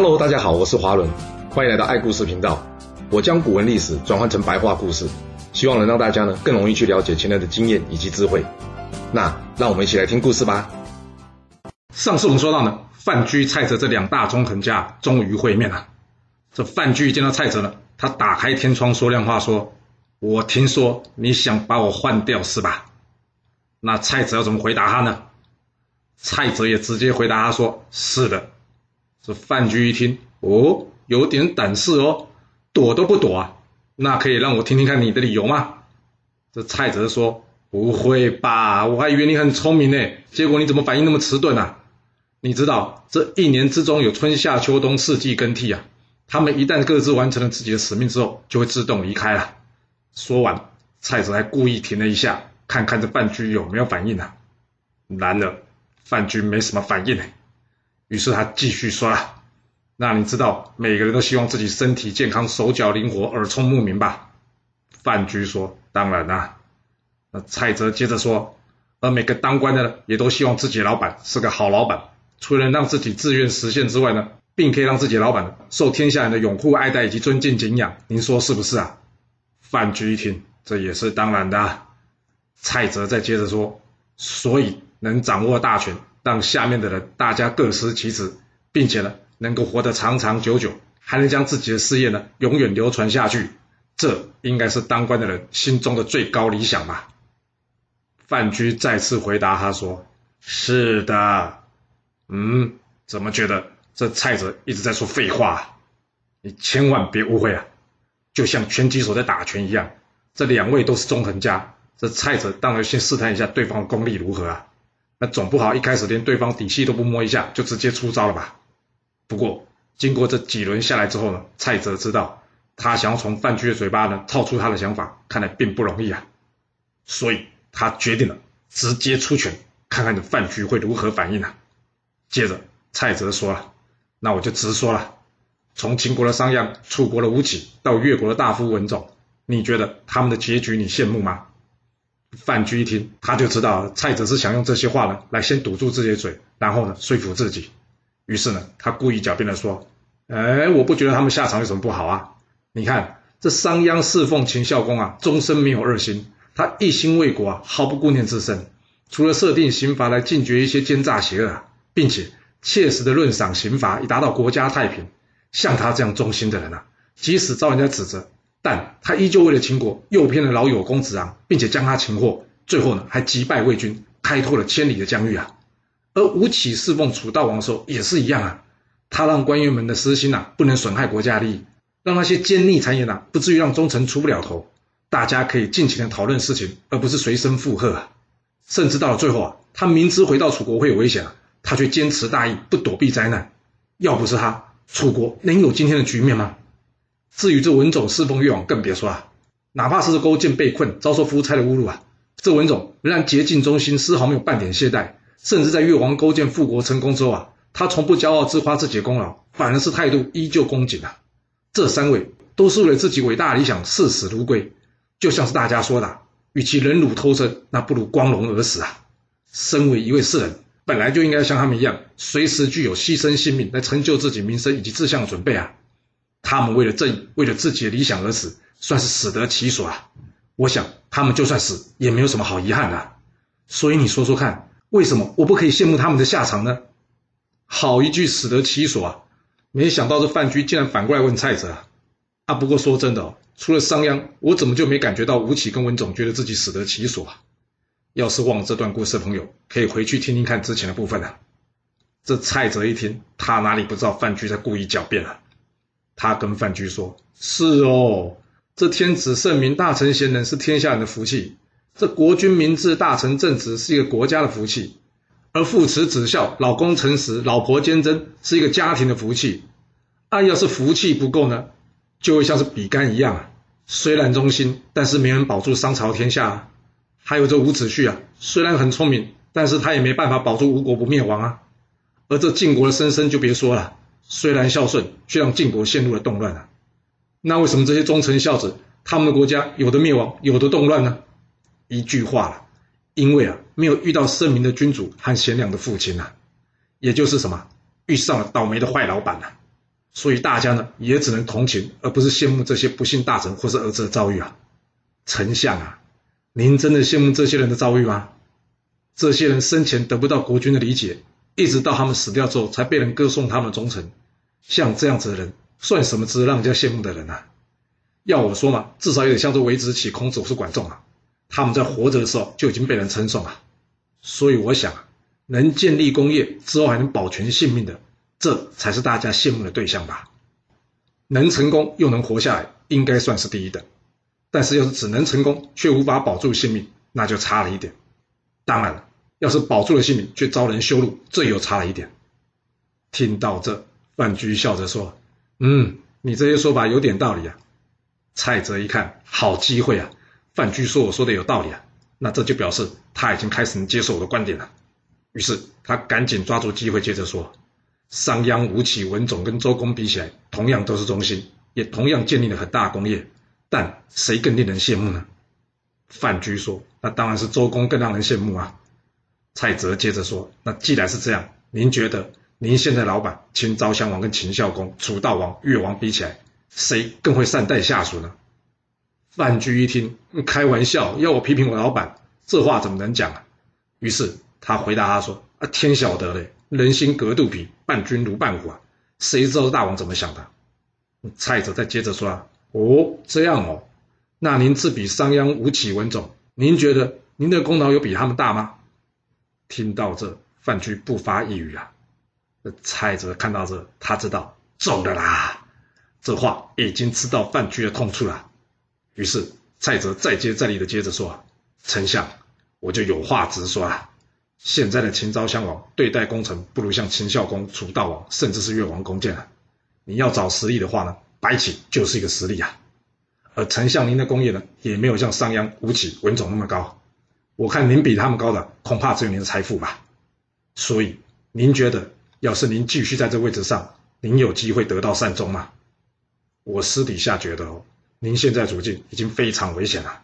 Hello，大家好，我是华伦，欢迎来到爱故事频道。我将古文历史转换成白话故事，希望能让大家呢更容易去了解前人的经验以及智慧。那让我们一起来听故事吧。上次我们说到呢，范雎、蔡泽这两大纵横家终于会面了。这范雎见到蔡泽呢，他打开天窗说亮话说：“我听说你想把我换掉是吧？”那蔡泽要怎么回答他呢？蔡泽也直接回答他说：“是的。”这范雎一听，哦，有点胆识哦。躲都不躲啊？那可以让我听听看你的理由吗？这蔡泽说：“不会吧，我还以为你很聪明呢，结果你怎么反应那么迟钝啊？你知道这一年之中有春夏秋冬四季更替啊，他们一旦各自完成了自己的使命之后，就会自动离开了。”说完，蔡泽还故意停了一下，看看这范雎有没有反应啊。然而，范雎没什么反应呢，于是他继续说。那你知道每个人都希望自己身体健康、手脚灵活、耳聪目明吧？范雎说：“当然啦、啊。”那蔡泽接着说：“而每个当官的呢，也都希望自己老板是个好老板，除了让自己自愿实现之外呢，并可以让自己老板受天下人的拥护、爱戴以及尊敬、敬仰。您说是不是啊？”范雎一听，这也是当然的、啊。蔡泽再接着说：“所以能掌握大权，让下面的人大家各司其职，并且呢。”能够活得长长久久，还能将自己的事业呢永远流传下去，这应该是当官的人心中的最高理想吧？范雎再次回答他说：“是的。”嗯，怎么觉得这蔡泽一直在说废话？你千万别误会啊！就像拳击手在打拳一样，这两位都是纵横家，这蔡泽当然先试探一下对方的功力如何啊？那总不好一开始连对方底细都不摸一下就直接出招了吧？不过，经过这几轮下来之后呢，蔡泽知道他想要从范雎的嘴巴呢套出他的想法，看来并不容易啊。所以他决定了直接出拳，看看这范雎会如何反应啊。接着，蔡泽说了：“那我就直说了，从秦国的商鞅、楚国的吴起到越国的大夫文种，你觉得他们的结局你羡慕吗？”范雎一听，他就知道蔡泽是想用这些话呢来先堵住自己的嘴，然后呢说服自己。于是呢，他故意狡辩的说：“哎，我不觉得他们下场有什么不好啊！你看这商鞅侍奉秦孝公啊，终身没有二心，他一心为国啊，毫不顾念自身。除了设定刑罚来禁绝一些奸诈邪恶啊，并且切实的论赏刑罚以达到国家太平。像他这样忠心的人啊，即使遭人家指责，但他依旧为了秦国诱骗了老友公子昂，并且将他擒获，最后呢还击败魏军，开拓了千里的疆域啊！”而吴起侍奉楚悼王的时候也是一样啊，他让官员们的私心呐、啊、不能损害国家利益，让那些奸佞谗言呐不至于让忠臣出不了头，大家可以尽情的讨论事情，而不是随声附和啊。甚至到了最后啊，他明知回到楚国会有危险啊，他却坚持大义，不躲避灾难。要不是他，楚国能有今天的局面吗？至于这文种侍奉越王，更别说啊，哪怕是勾践被困，遭受夫差的侮辱啊，这文种仍然竭尽忠心，丝毫没有半点懈怠。甚至在越王勾践复国成功之后啊，他从不骄傲自夸自己的功劳，反而是态度依旧恭谨啊。这三位都是为了自己伟大的理想视死如归，就像是大家说的，与其忍辱偷生，那不如光荣而死啊。身为一位士人，本来就应该像他们一样，随时具有牺牲性命来成就自己名声以及志向的准备啊。他们为了正义，为了自己的理想而死，算是死得其所啊。我想他们就算死，也没有什么好遗憾的。所以你说说看。为什么我不可以羡慕他们的下场呢？好一句死得其所啊！没想到这范雎竟然反过来问蔡泽啊！啊，不过说真的哦，除了商鞅，我怎么就没感觉到吴起跟文种觉得自己死得其所啊？要是忘了这段故事的朋友，可以回去听听看之前的部分啊。这蔡泽一听，他哪里不知道范雎在故意狡辩啊？他跟范雎说：“是哦，这天子圣明、大臣贤能是天下人的福气。”这国君明智、大臣正直是一个国家的福气，而父慈子孝、老公诚实、老婆坚贞是一个家庭的福气。啊，要是福气不够呢，就会像是比干一样啊，虽然忠心，但是没人保住商朝天下。还有这伍子胥啊，虽然很聪明，但是他也没办法保住吴国不灭亡啊。而这晋国的申生就别说了，虽然孝顺，却让晋国陷入了动乱啊。那为什么这些忠臣孝子，他们的国家有的灭亡，有的动乱呢？一句话了，因为啊，没有遇到圣明的君主和贤良的父亲呐、啊，也就是什么，遇上了倒霉的坏老板呐、啊。所以大家呢也只能同情，而不是羡慕这些不幸大臣或是儿子的遭遇啊。丞相啊，您真的羡慕这些人的遭遇吗？这些人生前得不到国君的理解，一直到他们死掉之后，才被人歌颂他们忠诚。像这样子的人，算什么值得让人家羡慕的人啊？要我说嘛，至少有点像这韦子启、孔子是管仲啊，他们在活着的时候就已经被人称颂啊。所以我想，能建立功业之后还能保全性命的，这才是大家羡慕的对象吧？能成功又能活下来，应该算是第一等。但是要是只能成功却无法保住性命，那就差了一点。当然了。要是保住了性命，却遭人羞辱，这又差了一点。听到这，范雎笑着说：“嗯，你这些说法有点道理啊。”蔡泽一看，好机会啊！范雎说我说的有道理啊，那这就表示他已经开始能接受我的观点了。于是他赶紧抓住机会，接着说：“商鞅、吴起、文种跟周公比起来，同样都是忠心，也同样建立了很大的功业，但谁更令人羡慕呢？”范雎说：“那当然是周公更让人羡慕啊。”蔡泽接着说：“那既然是这样，您觉得您现在老板秦昭襄王跟秦孝公、楚悼王、越王比起来，谁更会善待下属呢？”范雎一听，开玩笑，要我批评我老板，这话怎么能讲啊？于是他回答他说：“啊，天晓得嘞，人心隔肚皮，伴君如伴虎啊，谁知道大王怎么想的？”蔡泽再接着说：“啊哦，这样哦，那您自比商鞅、吴起、文种，您觉得您的功劳有比他们大吗？”听到这，范雎不发一语啊。蔡泽看到这，他知道中了啦。这话已经知道范雎的痛处了。于是蔡泽再接再厉的接着说：“丞相，我就有话直说啊。现在的秦昭襄王对待功臣，不如像秦孝公、楚悼王，甚至是越王勾践啊。你要找实力的话呢，白起就是一个实力啊。而丞相您的功业呢，也没有像商鞅、吴起、文种那么高。”我看您比他们高的，恐怕只有您的财富吧。所以，您觉得，要是您继续在这位置上，您有机会得到善终吗？我私底下觉得哦，您现在处境已经非常危险了。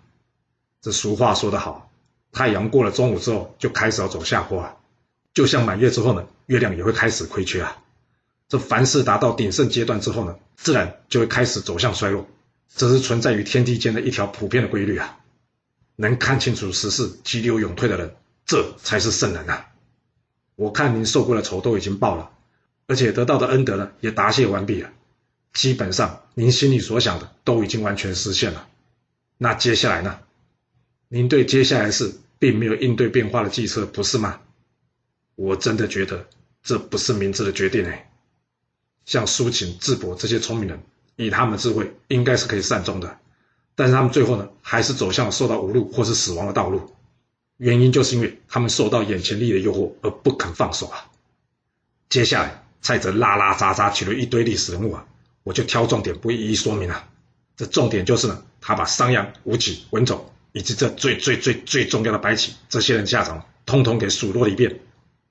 这俗话说得好，太阳过了中午之后，就开始要走下坡啊。就像满月之后呢，月亮也会开始亏缺啊。这凡事达到鼎盛阶段之后呢，自然就会开始走向衰落，这是存在于天地间的一条普遍的规律啊。能看清楚时势、急流勇退的人，这才是圣人啊！我看您受过的仇都已经报了，而且得到的恩德呢，也答谢完毕了。基本上，您心里所想的都已经完全实现了。那接下来呢？您对接下来事并没有应对变化的计策，不是吗？我真的觉得这不是明智的决定哎。像苏秦、智伯这些聪明人，以他们的智慧，应该是可以善终的。但是他们最后呢，还是走向了受到侮辱或是死亡的道路，原因就是因为他们受到眼前利益的诱惑而不肯放手啊。接下来，蔡泽拉拉杂杂举了一堆历史人物啊，我就挑重点不一一说明了。这重点就是呢，他把商鞅、吴起、文种以及这最最最最重要的白起这些人下场，通通给数落了一遍，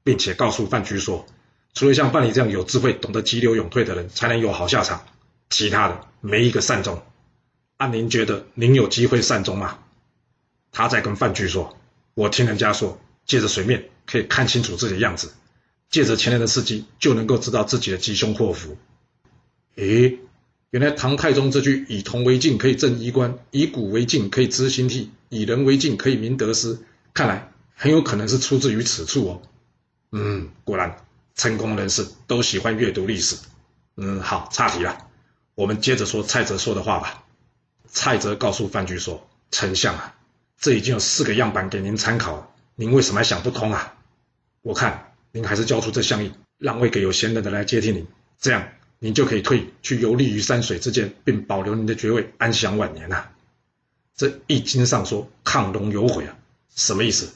并且告诉范雎说，除了像范蠡这样有智慧、懂得急流勇退的人才能有好下场，其他的没一个善终。那您觉得您有机会善终吗？他在跟范雎说：“我听人家说，借着水面可以看清楚自己的样子，借着前人的事迹就能够知道自己的吉凶祸福。”诶，原来唐太宗这句“以铜为镜，可以正衣冠；以古为镜，可以知兴替；以人为镜，可以明得失”，看来很有可能是出自于此处哦。嗯，果然成功人士都喜欢阅读历史。嗯，好，岔题了，我们接着说蔡泽说的话吧。蔡泽告诉范雎说：“丞相啊，这已经有四个样板给您参考，您为什么还想不通啊？我看您还是交出这相印，让位给有贤人的来接替您，这样您就可以退去游历于山水之间，并保留您的爵位，安享晚年啊。这《易经》上说‘亢龙有悔’啊，什么意思？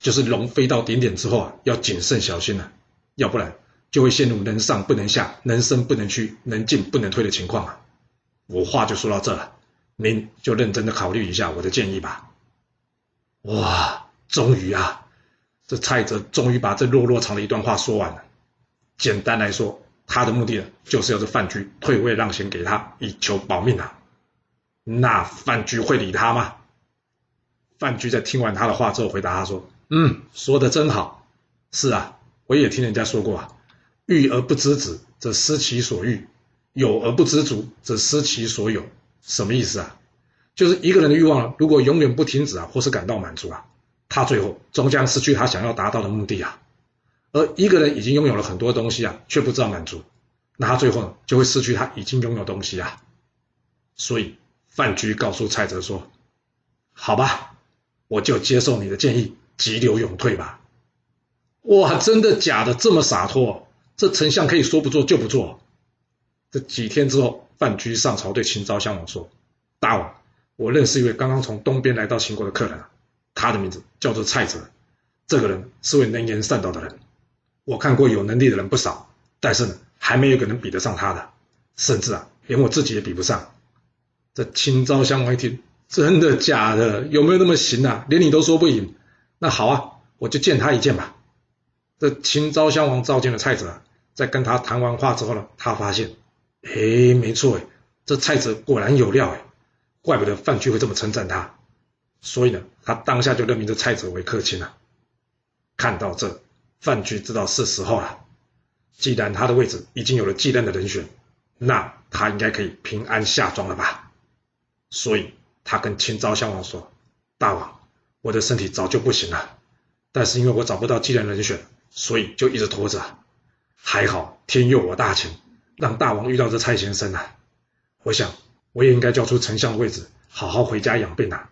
就是龙飞到顶点之后啊，要谨慎小心啊，要不然就会陷入能上不能下，能升不能屈，能进不能退的情况啊。我话就说到这了。”您就认真的考虑一下我的建议吧。哇，终于啊，这蔡泽终于把这落落长的一段话说完了。简单来说，他的目的呢，就是要这范雎退位让贤给他，以求保命啊。那范雎会理他吗？范雎在听完他的话之后，回答他说：“嗯，说的真好。是啊，我也听人家说过啊，欲而不知止，则失其所欲。”有而不知足，则失其所有。什么意思啊？就是一个人的欲望如果永远不停止啊，或是感到满足啊，他最后终将失去他想要达到的目的啊。而一个人已经拥有了很多东西啊，却不知道满足，那他最后，就会失去他已经拥有东西啊。所以范雎告诉蔡泽说：“好吧，我就接受你的建议，急流勇退吧。”哇，真的假的？这么洒脱？这丞相可以说不做就不做？这几天之后，范雎上朝对秦昭襄王说：“大王，我认识一位刚刚从东边来到秦国的客人，他的名字叫做蔡泽。这个人是位能言善道的人。我看过有能力的人不少，但是呢，还没有一个能比得上他的，甚至啊，连我自己也比不上。”这秦昭襄王一听，真的假的？有没有那么行啊？连你都说不赢？那好啊，我就见他一见吧。这秦昭襄王召见了蔡泽，在跟他谈完话之后呢，他发现，哎，没错哎，这蔡泽果然有料哎，怪不得范雎会这么称赞他。所以呢，他当下就任命这蔡泽为客卿了。看到这，范雎知道是时候了。既然他的位置已经有了继任的人选，那他应该可以平安下庄了吧？所以他跟秦昭襄王说：“大王，我的身体早就不行了，但是因为我找不到继任人选，所以就一直拖着。还好天佑我大秦，让大王遇到这蔡先生啊！我想我也应该交出丞相的位置，好好回家养病啊。”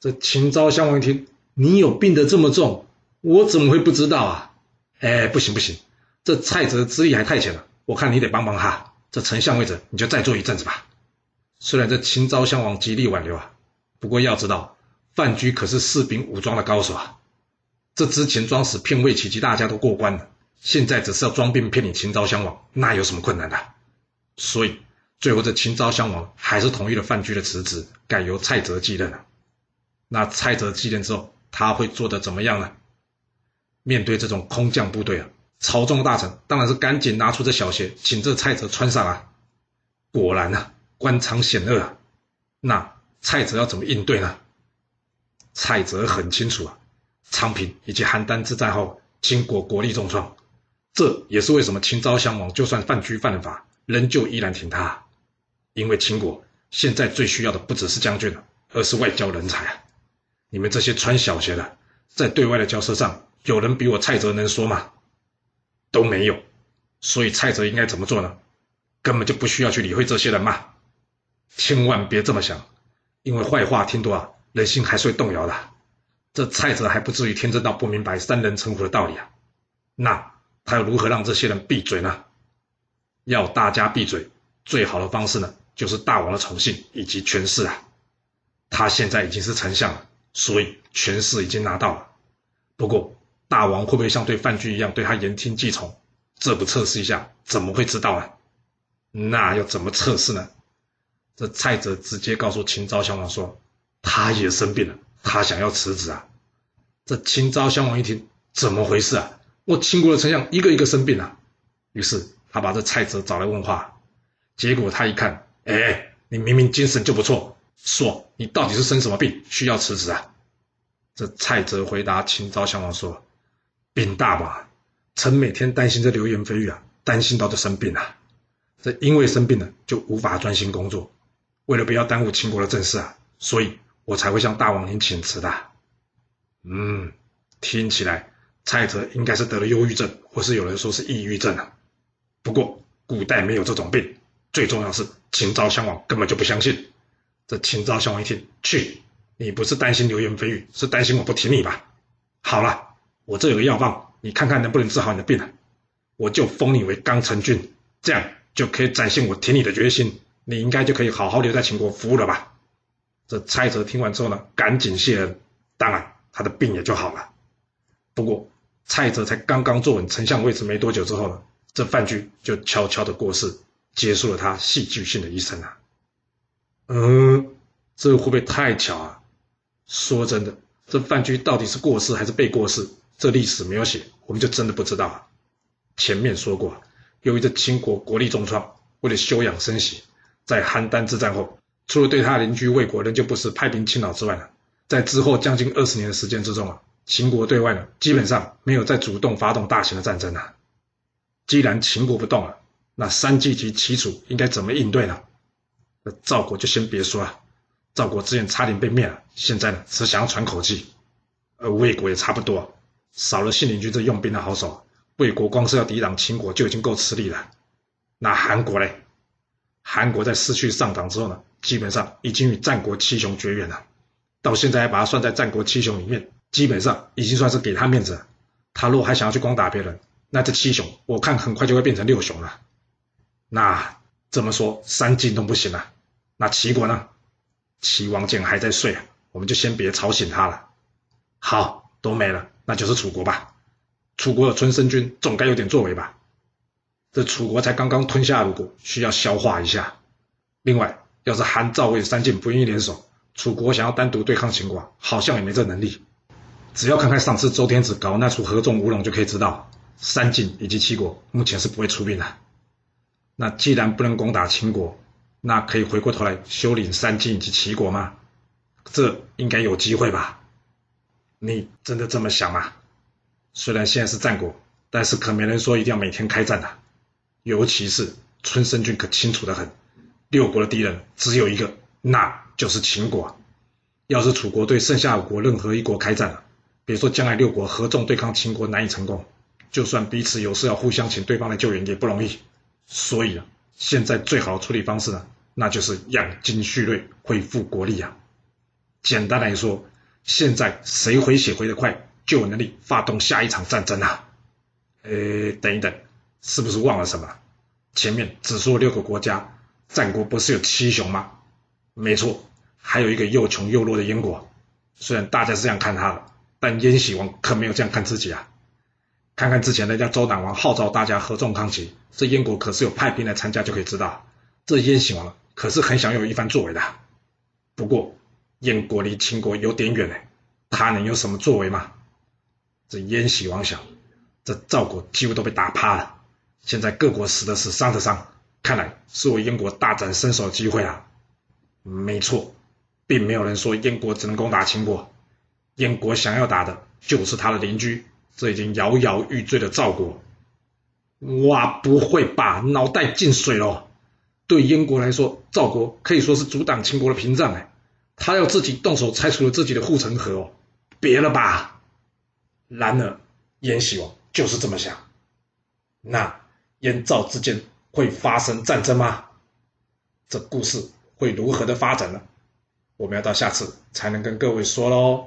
这秦昭襄王一听：“你有病得这么重，我怎么会不知道啊？”哎，不行不行，这蔡泽资历还太浅了，我看你得帮帮他。这丞相位置你就再坐一阵子吧。虽然这秦昭襄王极力挽留啊，不过要知道，范雎可是士兵武装的高手啊。这之前装死骗魏齐及大家都过关了，现在只是要装病骗你秦昭襄王，那有什么困难的？所以最后这秦昭襄王还是同意了范雎的辞职，改由蔡泽继任了。那蔡泽继任之后，他会做得怎么样呢？面对这种空降部队啊，朝中的大臣当然是赶紧拿出这小鞋，请这蔡泽穿上啊。果然啊。官场险恶啊，那蔡泽要怎么应对呢？蔡泽很清楚啊，昌平以及邯郸之战后，秦国国力重创，这也是为什么秦昭襄王就算范雎犯了法，仍旧依然挺他，因为秦国现在最需要的不只是将军了，而是外交人才啊！你们这些穿小鞋的，在对外的交涉上，有人比我蔡泽能说吗？都没有，所以蔡泽应该怎么做呢？根本就不需要去理会这些人嘛。千万别这么想，因为坏话听多啊，人心还是会动摇的。这蔡泽还不至于天真到不明白三人成虎的道理啊。那他又如何让这些人闭嘴呢？要大家闭嘴，最好的方式呢，就是大王的宠幸以及权势啊。他现在已经是丞相了，所以权势已经拿到了。不过大王会不会像对范雎一样对他言听计从？这不测试一下，怎么会知道呢？那要怎么测试呢？这蔡泽直接告诉秦昭襄王说：“他也生病了，他想要辞职啊。”这秦昭襄王一听，怎么回事啊？我秦国的丞相一个一个生病了。于是他把这蔡泽找来问话。结果他一看，哎，你明明精神就不错，说你到底是生什么病，需要辞职啊？这蔡泽回答秦昭襄王说：“病大吧？臣每天担心这流言蜚语啊，担心到这生病啊。这因为生病了，就无法专心工作。”为了不要耽误秦国的政事啊，所以我才会向大王您请辞的。嗯，听起来蔡泽应该是得了忧郁症，或是有人说是抑郁症啊。不过古代没有这种病，最重要是秦昭襄王根本就不相信。这秦昭襄王一听，去，你不是担心流言蜚语，是担心我不挺你吧？好了，我这有个药方，你看看能不能治好你的病啊？我就封你为刚臣君，这样就可以展现我挺你的决心。你应该就可以好好留在秦国服务了吧？这蔡泽听完之后呢，赶紧谢恩，当然他的病也就好了。不过蔡泽才刚刚坐稳丞相位置没多久之后呢，这范雎就悄悄的过世，结束了他戏剧性的一生啊。嗯，这会不会太巧啊？说真的，这范雎到底是过世还是被过世？这历史没有写，我们就真的不知道啊。前面说过，由于这秦国国力重创，为了休养生息。在邯郸之战后，除了对他邻居魏国仍旧不时派兵侵扰之外呢，在之后将近二十年的时间之中啊，秦国对外呢基本上没有再主动发动大型的战争啊。既然秦国不动了，那三晋及齐楚应该怎么应对呢？那赵国就先别说了，赵国之前差点被灭了，现在呢只想要喘口气。而魏国也差不多，少了信陵君这用兵的好手，魏国光是要抵挡秦国就已经够吃力了。那韩国嘞？韩国在失去上党之后呢，基本上已经与战国七雄绝缘了，到现在还把他算在战国七雄里面，基本上已经算是给他面子了。他若还想要去攻打别人，那这七雄我看很快就会变成六雄了。那这么说，三晋都不行了，那齐国呢？齐王见还在睡，我们就先别吵醒他了。好，都没了，那就是楚国吧。楚国的春申君总该有点作为吧？这楚国才刚刚吞下鲁国，需要消化一下。另外，要是韩、赵、魏三晋不愿意联手，楚国想要单独对抗秦国，好像也没这能力。只要看看上次周天子搞那出合纵吴龙，就可以知道，三晋以及齐国目前是不会出兵的。那既然不能攻打秦国，那可以回过头来修理三晋以及齐国吗？这应该有机会吧？你真的这么想吗？虽然现在是战国，但是可没人说一定要每天开战的。尤其是春申君可清楚的很，六国的敌人只有一个，那就是秦国。要是楚国对剩下五国任何一国开战了，别说将来六国合纵对抗秦国难以成功，就算彼此有事要互相请对方来救援也不容易。所以啊，现在最好的处理方式呢，那就是养精蓄锐，恢复国力啊。简单来说，现在谁回血回得快，就有能力发动下一场战争啊。呃，等一等。是不是忘了什么？前面只说六个国家，战国不是有七雄吗？没错，还有一个又穷又弱的燕国。虽然大家是这样看他的，但燕喜王可没有这样看自己啊。看看之前人家周党王号召大家合纵抗齐，这燕国可是有派兵来参加，就可以知道，这燕喜王可是很想有一番作为的。不过燕国离秦国有点远呢，他能有什么作为吗？这燕喜王想，这赵国几乎都被打趴了。现在各国死的死，伤的伤，看来是我燕国大展身手的机会啊！没错，并没有人说燕国只能攻打秦国，燕国想要打的就是他的邻居，这已经摇摇欲坠的赵国。哇，不会吧？脑袋进水了！对燕国来说，赵国可以说是阻挡秦国的屏障哎，他要自己动手拆除了自己的护城河哦，别了吧！然而，燕喜王就是这么想，那。燕赵之间会发生战争吗？这故事会如何的发展呢？我们要到下次才能跟各位说喽。